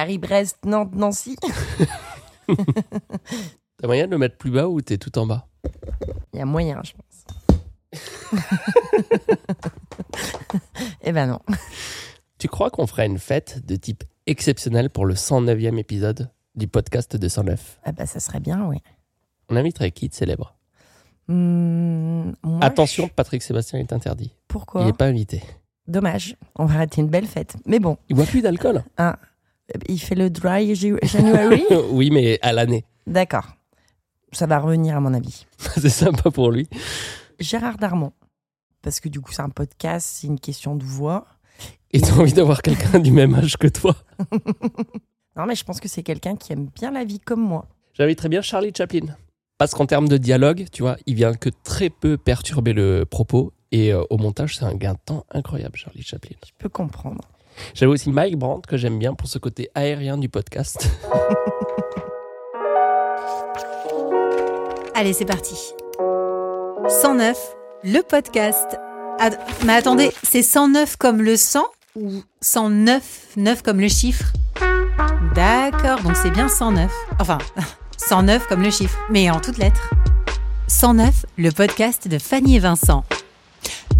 Paris-Brest, Nantes-Nancy. T'as moyen de le mettre plus bas ou t'es tout en bas? Il y a moyen, je pense. eh ben non. Tu crois qu'on ferait une fête de type exceptionnel pour le 109e épisode du podcast de 109 Ah bah ça serait bien, oui. On inviterait qui de célèbre? Hmm, moi, Attention, je- Patrick Sébastien est interdit. Pourquoi? Il n'est pas invité. Dommage. On va rater une belle fête. Mais bon, Il boit plus d'alcool. Il fait le dry January. oui, mais à l'année. D'accord. Ça va revenir à mon avis. C'est sympa pour lui. Gérard Darmon. Parce que du coup, c'est un podcast, c'est une question de voix. Et t'as envie d'avoir quelqu'un du même âge que toi Non, mais je pense que c'est quelqu'un qui aime bien la vie comme moi. J'inviterais bien Charlie Chaplin. Parce qu'en termes de dialogue, tu vois, il vient que très peu perturber le propos. Et euh, au montage, c'est un gain de temps incroyable, Charlie Chaplin. Je peux comprendre. J'avais aussi Mike Brandt, que j'aime bien pour ce côté aérien du podcast. Allez, c'est parti. 109, le podcast. Mais attendez, c'est 109 comme le 100 ou 109, 9 comme le chiffre? D'accord, donc c'est bien 109. Enfin, 109 comme le chiffre, mais en toutes lettres. 109, le podcast de Fanny et Vincent.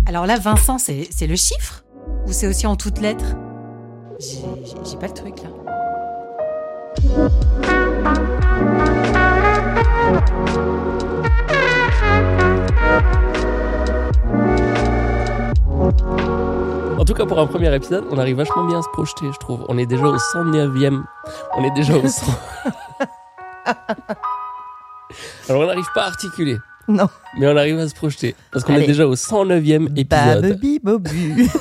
Alors là, Vincent, c'est le chiffre? Ou c'est aussi en toutes lettres J'ai pas le truc là. En tout cas, pour un premier épisode, on arrive vachement bien à se projeter, je trouve. On est déjà au 109e. On est déjà au 100. Alors, on n'arrive pas à articuler, Non. mais on arrive à se projeter. Parce qu'on est déjà au 109e épisode. Babubi bobu.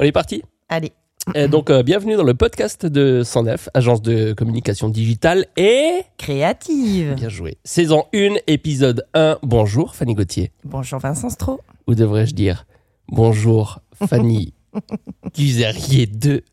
On est parti? Allez. Et Donc, euh, bienvenue dans le podcast de 109, agence de communication digitale et... Créative. Bien joué. Saison 1, épisode 1. Bonjour, Fanny Gauthier. Bonjour Vincent Stro. Ou devrais-je dire bonjour, Fanny Guzerier 2.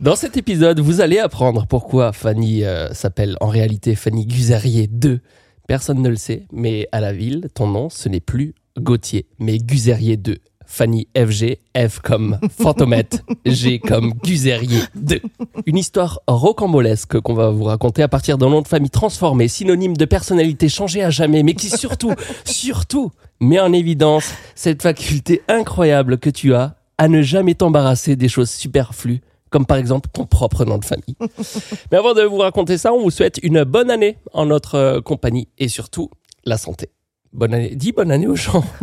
Dans cet épisode, vous allez apprendre pourquoi Fanny euh, s'appelle en réalité Fanny Guzerier 2. Personne ne le sait, mais à la ville, ton nom, ce n'est plus Gauthier, mais Guzerier 2. Fanny FG, F comme Fantomette, G comme Guzerier 2. Une histoire rocambolesque qu'on va vous raconter à partir d'un nom de famille transformé, synonyme de personnalité changée à jamais, mais qui surtout, surtout, met en évidence cette faculté incroyable que tu as à ne jamais t'embarrasser des choses superflues, comme par exemple ton propre nom de famille. Mais avant de vous raconter ça, on vous souhaite une bonne année en notre euh, compagnie et surtout la santé. Bonne année. Dis bonne année aux gens.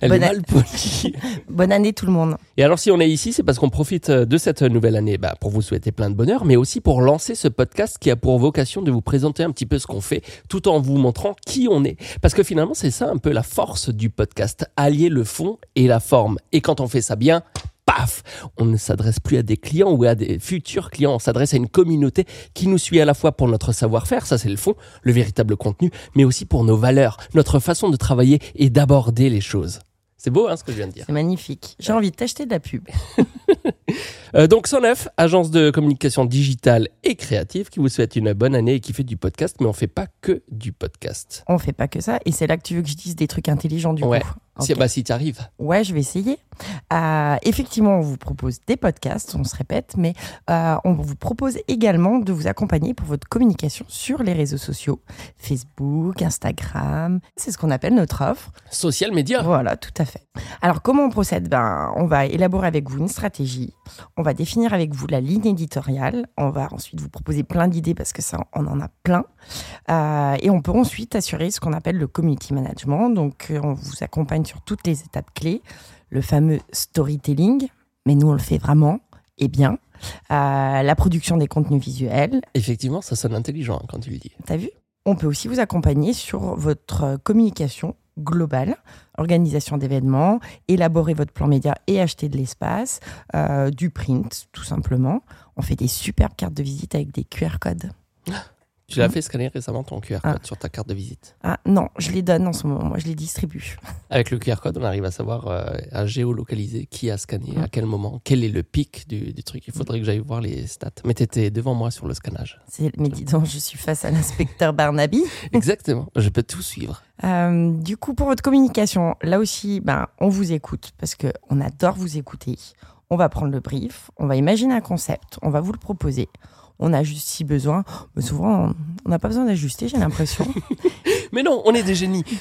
Elle Bonne est mal polie. Bonne année tout le monde. Et alors si on est ici, c'est parce qu'on profite euh, de cette nouvelle année bah, pour vous souhaiter plein de bonheur, mais aussi pour lancer ce podcast qui a pour vocation de vous présenter un petit peu ce qu'on fait, tout en vous montrant qui on est. Parce que finalement, c'est ça un peu la force du podcast, allier le fond et la forme. Et quand on fait ça bien, paf, on ne s'adresse plus à des clients ou à des futurs clients, on s'adresse à une communauté qui nous suit à la fois pour notre savoir-faire, ça c'est le fond, le véritable contenu, mais aussi pour nos valeurs, notre façon de travailler et d'aborder les choses. C'est beau hein, ce que je viens de dire. C'est magnifique. J'ai envie de t'acheter de la pub. Euh, donc 109, agence de communication digitale et créative qui vous souhaite une bonne année et qui fait du podcast, mais on fait pas que du podcast. On fait pas que ça. Et c'est là que tu veux que je dise des trucs intelligents du Ouais. coup. Si, Ok. bah, si tu arrives. Ouais, je vais essayer. Euh, effectivement, on vous propose des podcasts, on se répète, mais euh, on vous propose également de vous accompagner pour votre communication sur les réseaux sociaux, Facebook, Instagram. C'est ce qu'on appelle notre offre. Social media. Voilà, tout à fait. Alors, comment on procède? Ben, On va élaborer avec vous une stratégie. On va définir avec vous la ligne éditoriale. On va ensuite vous proposer plein d'idées parce que ça, on en a plein. Euh, et on peut ensuite assurer ce qu'on appelle le community management. Donc, on vous accompagne sur toutes les étapes clés. Le fameux storytelling, mais nous, on le fait vraiment et bien. Euh, la production des contenus visuels, Effectivement, ça sonne intelligent quand tu le dis. T'as vu? On peut aussi vous accompagner sur votre communication globale, organisation d'événements, élaborer votre plan média et acheter de l'espace, euh, du print, tout simplement. On fait des superbes cartes de visite avec des QR codes. Tu l'as Mhm. fait scanner récemment ton QR Ah. code sur ta carte de visite? Ah non, je les donne en ce moment, moi je les distribue. Avec le QR code, on arrive à savoir, euh, à géolocaliser qui a scanné, Mhm. à quel moment, quel est le pic du, du truc? Il faudrait que j'aille voir les stats. Mais t'étais devant moi sur le scannage. Mais dis donc, je suis face à l'inspecteur Barnaby. Exactement. Je peux tout suivre. Euh, du coup, pour votre communication, là aussi, ben, on vous écoute parce qu'on adore vous écouter. On va prendre le brief, on va imaginer un concept, on va vous le proposer. On ajuste si besoin. Mais souvent, on n'a pas besoin d'ajuster, j'ai l'impression. Mais non, on est des génies.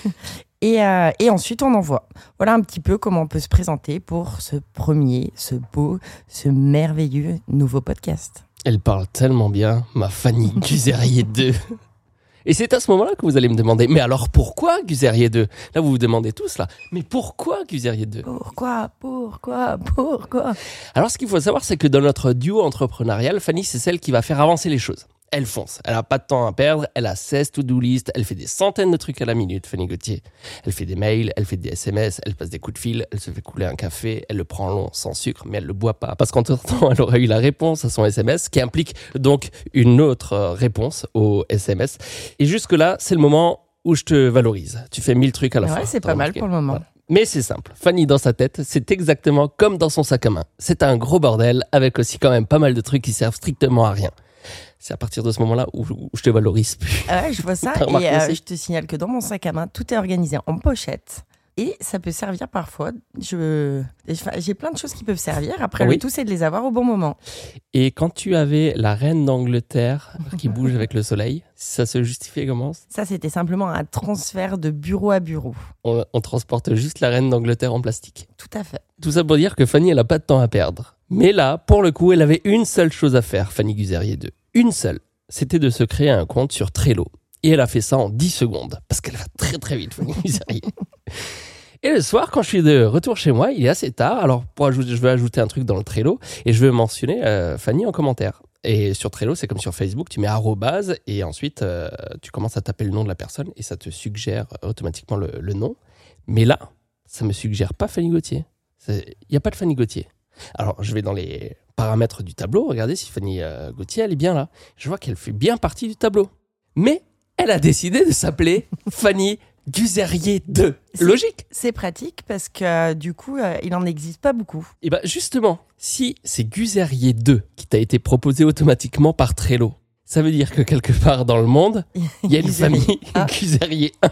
Et, euh, et ensuite, on envoie. Voilà un petit peu comment on peut se présenter pour ce premier, ce beau, ce merveilleux nouveau podcast. Elle parle tellement bien, ma Fanny Guzerier 2. Et c'est à ce moment-là que vous allez me demander, mais alors pourquoi Guzerier 2 Là, vous vous demandez tous, là, mais pourquoi Guzerier 2 Pourquoi Pourquoi Pourquoi? Alors, ce qu'il faut savoir, c'est que dans notre duo entrepreneurial, Fanny, c'est celle qui va faire avancer les choses. Elle fonce, elle a pas de temps à perdre, elle a 16 to-do list, elle fait des centaines de trucs à la minute, Fanny Gauthier. Elle fait des mails, elle fait des SMS, elle passe des coups de fil, elle se fait couler un café, elle le prend long, sans sucre, mais elle le boit pas. Parce qu'entre-temps, elle aurait eu la réponse à son SMS, qui implique donc une autre euh, réponse au SMS. Et jusque-là, c'est le moment où je te valorise. Tu fais mille trucs à la Ouais, fois. c'est pas mal pour le moment. Voilà. Mais c'est simple. Fanny, dans sa tête, c'est exactement comme dans son sac à main. C'est un gros bordel avec aussi quand même pas mal de trucs qui servent strictement à rien. C'est à partir de ce moment-là où, où je te valorise plus. Ah ouais, je vois ça. Et euh, je te signale que dans mon sac à main, tout est organisé en pochette. Et ça peut servir parfois. Je, j'ai plein de choses qui peuvent servir. Après, Oui. le tout, c'est de les avoir au bon moment. Et quand tu avais la reine d'Angleterre qui bouge avec le soleil, ça se justifiait comment? Ça, c'était simplement un transfert de bureau à bureau. on, on transporte juste la reine d'Angleterre en plastique. Tout à fait. Tout ça pour dire que Fanny, elle a pas de temps à perdre. Mais là, pour le coup, elle avait une seule chose à faire, Fanny Guzerier 2. Une seule. C'était de se créer un compte sur Trello. Et elle a fait ça en 10 secondes. Parce qu'elle va très très vite, Fanny Guzerier. Et le soir, quand je suis de retour chez moi, il est assez tard. Alors, pour je vais ajouter un truc dans le Trello et je vais mentionner euh, Fanny en commentaire. Et sur Trello, c'est comme sur Facebook, tu mets arrobase et ensuite euh, tu commences à taper le nom de la personne et ça te suggère automatiquement le, le nom. Mais là, ça me suggère pas Fanny Gauthier. Il n'y a pas de Fanny Gauthier. Alors, je vais dans les paramètres du tableau, regardez si Fanny euh, Gauthier, elle est bien là. Je vois qu'elle fait bien partie du tableau. Mais elle a décidé de s'appeler Fanny Guzerier 2. C'est- Logique. C'est pratique parce que euh, du coup, euh, il n'en existe pas beaucoup. Et ben justement, si c'est Guzerier 2 qui t'a été proposé automatiquement par Trello, ça veut dire que quelque part dans le monde, il y a une famille Ah. Guzerier 1.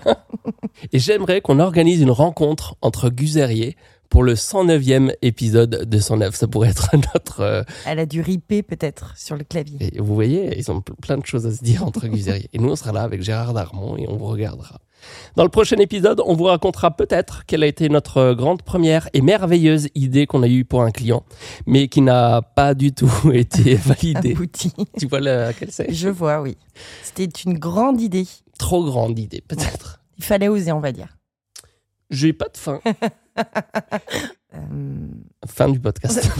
Et j'aimerais qu'on organise une rencontre entre Guzerier pour le 109e épisode de 109. Ça pourrait être notre... euh, Elle a dû riper peut-être sur le clavier. et vous voyez, ils ont ple- plein de choses à se dire entre Guzerier. Et nous, on sera là avec Gérard Darmon et on vous regardera. Dans le prochain épisode, on vous racontera peut-être quelle a été notre grande première et merveilleuse idée qu'on a eue pour un client, mais qui n'a pas du tout été validée. Abouti. tu vois laquelle c'est? Je vois, oui. C'était une grande idée. Trop grande idée, peut-être. Il fallait oser, on va dire. J'ai pas de fin. Euh, Fin du podcast.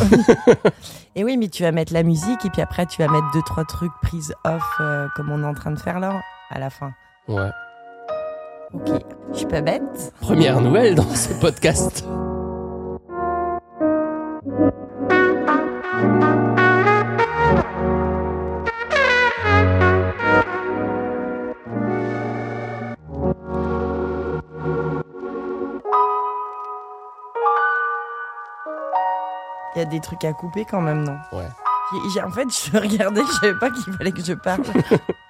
Et oui, mais tu vas mettre la musique et puis après tu vas mettre deux trois trucs prise off euh, comme on est en train de faire là à la fin. Ouais. Ok, je suis pas bête. Première nouvelle dans ce podcast. Il y a des trucs à couper quand même, non? Ouais. En fait, je regardais, je savais pas qu'il fallait que je parle.